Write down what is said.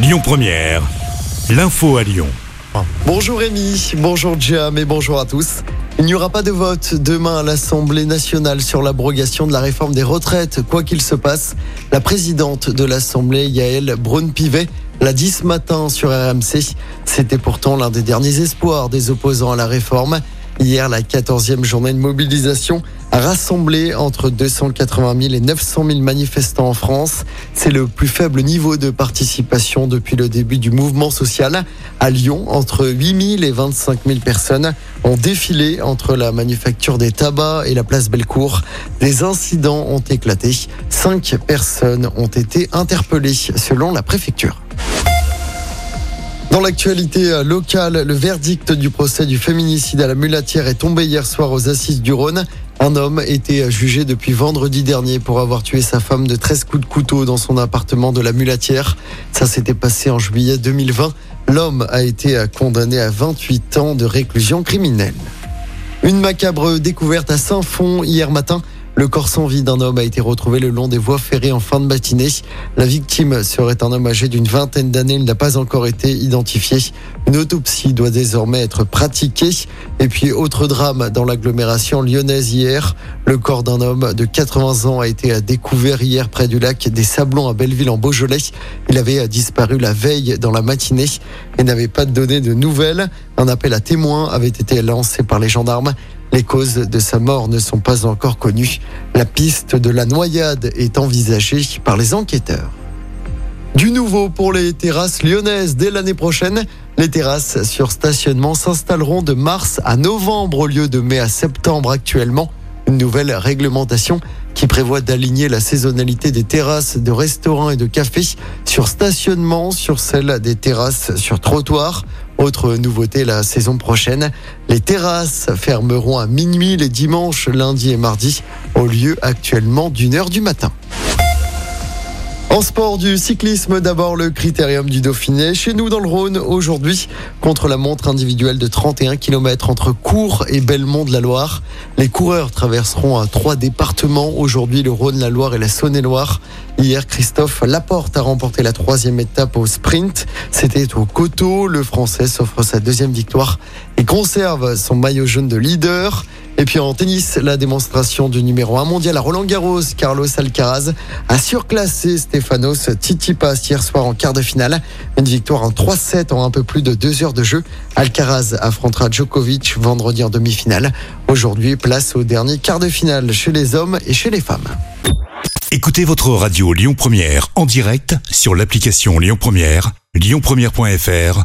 Lyon Première, l'info à Lyon. Bonjour Rémi, bonjour Jam et bonjour à tous. Il n'y aura pas de vote demain à l'Assemblée nationale sur l'abrogation de la réforme des retraites. Quoi qu'il se passe, la présidente de l'Assemblée, Yael Braun-Pivet, l'a dit ce matin sur RMC. C'était pourtant l'un des derniers espoirs des opposants à la réforme. Hier, la 14e journée de mobilisation a rassemblé entre 280 000 et 900 000 manifestants en France. C'est le plus faible niveau de participation depuis le début du mouvement social. À Lyon, entre 8 000 et 25 000 personnes ont défilé entre la manufacture des tabacs et la place Bellecour. Des incidents ont éclaté. Cinq personnes ont été interpellées selon la préfecture. Dans l'actualité locale, le verdict du procès du féminicide à la mulatière est tombé hier soir aux assises du Rhône. Un homme était jugé depuis vendredi dernier pour avoir tué sa femme de 13 coups de couteau dans son appartement de la mulatière. Ça s'était passé en juillet 2020. L'homme a été condamné à 28 ans de réclusion criminelle. Une macabre découverte à Saint-Fond hier matin. Le corps sans vie d'un homme a été retrouvé le long des voies ferrées en fin de matinée. La victime serait un homme âgé d'une vingtaine d'années. Il n'a pas encore été identifié. Une autopsie doit désormais être pratiquée. Et puis, autre drame dans l'agglomération lyonnaise hier. Le corps d'un homme de 80 ans a été découvert hier près du lac des Sablons à Belleville en Beaujolais. Il avait disparu la veille dans la matinée et n'avait pas donné de nouvelles. Un appel à témoins avait été lancé par les gendarmes. Les causes de sa mort ne sont pas encore connues. La piste de la noyade est envisagée par les enquêteurs. Du nouveau pour les terrasses lyonnaises dès l'année prochaine. Les terrasses sur stationnement s'installeront de mars à novembre au lieu de mai à septembre actuellement. Une nouvelle réglementation qui prévoit d'aligner la saisonnalité des terrasses de restaurants et de cafés sur stationnement sur celle des terrasses sur trottoir. Autre nouveauté la saison prochaine, les terrasses fermeront à minuit les dimanches, lundi et mardi au lieu actuellement d'une heure du matin. En sport du cyclisme, d'abord le critérium du Dauphiné. Chez nous dans le Rhône, aujourd'hui, contre la montre individuelle de 31 km entre Cours et Belmont de la Loire. Les coureurs traverseront trois départements. Aujourd'hui, le Rhône, la Loire et la Saône-et-Loire. Hier, Christophe Laporte a remporté la troisième étape au sprint. C'était au coteau. Le Français s'offre sa deuxième victoire et conserve son maillot jaune de leader. Et puis en tennis, la démonstration du numéro 1 mondial à Roland Garros, Carlos Alcaraz, a surclassé Stefanos Tsitsipas hier soir en quart de finale. Une victoire en 3-7 en un peu plus de deux heures de jeu. Alcaraz affrontera Djokovic vendredi en demi-finale. Aujourd'hui, place au dernier quart de finale chez les hommes et chez les femmes. Écoutez votre radio Lyon Première en direct sur l'application Lyon Première, lyonpremière.fr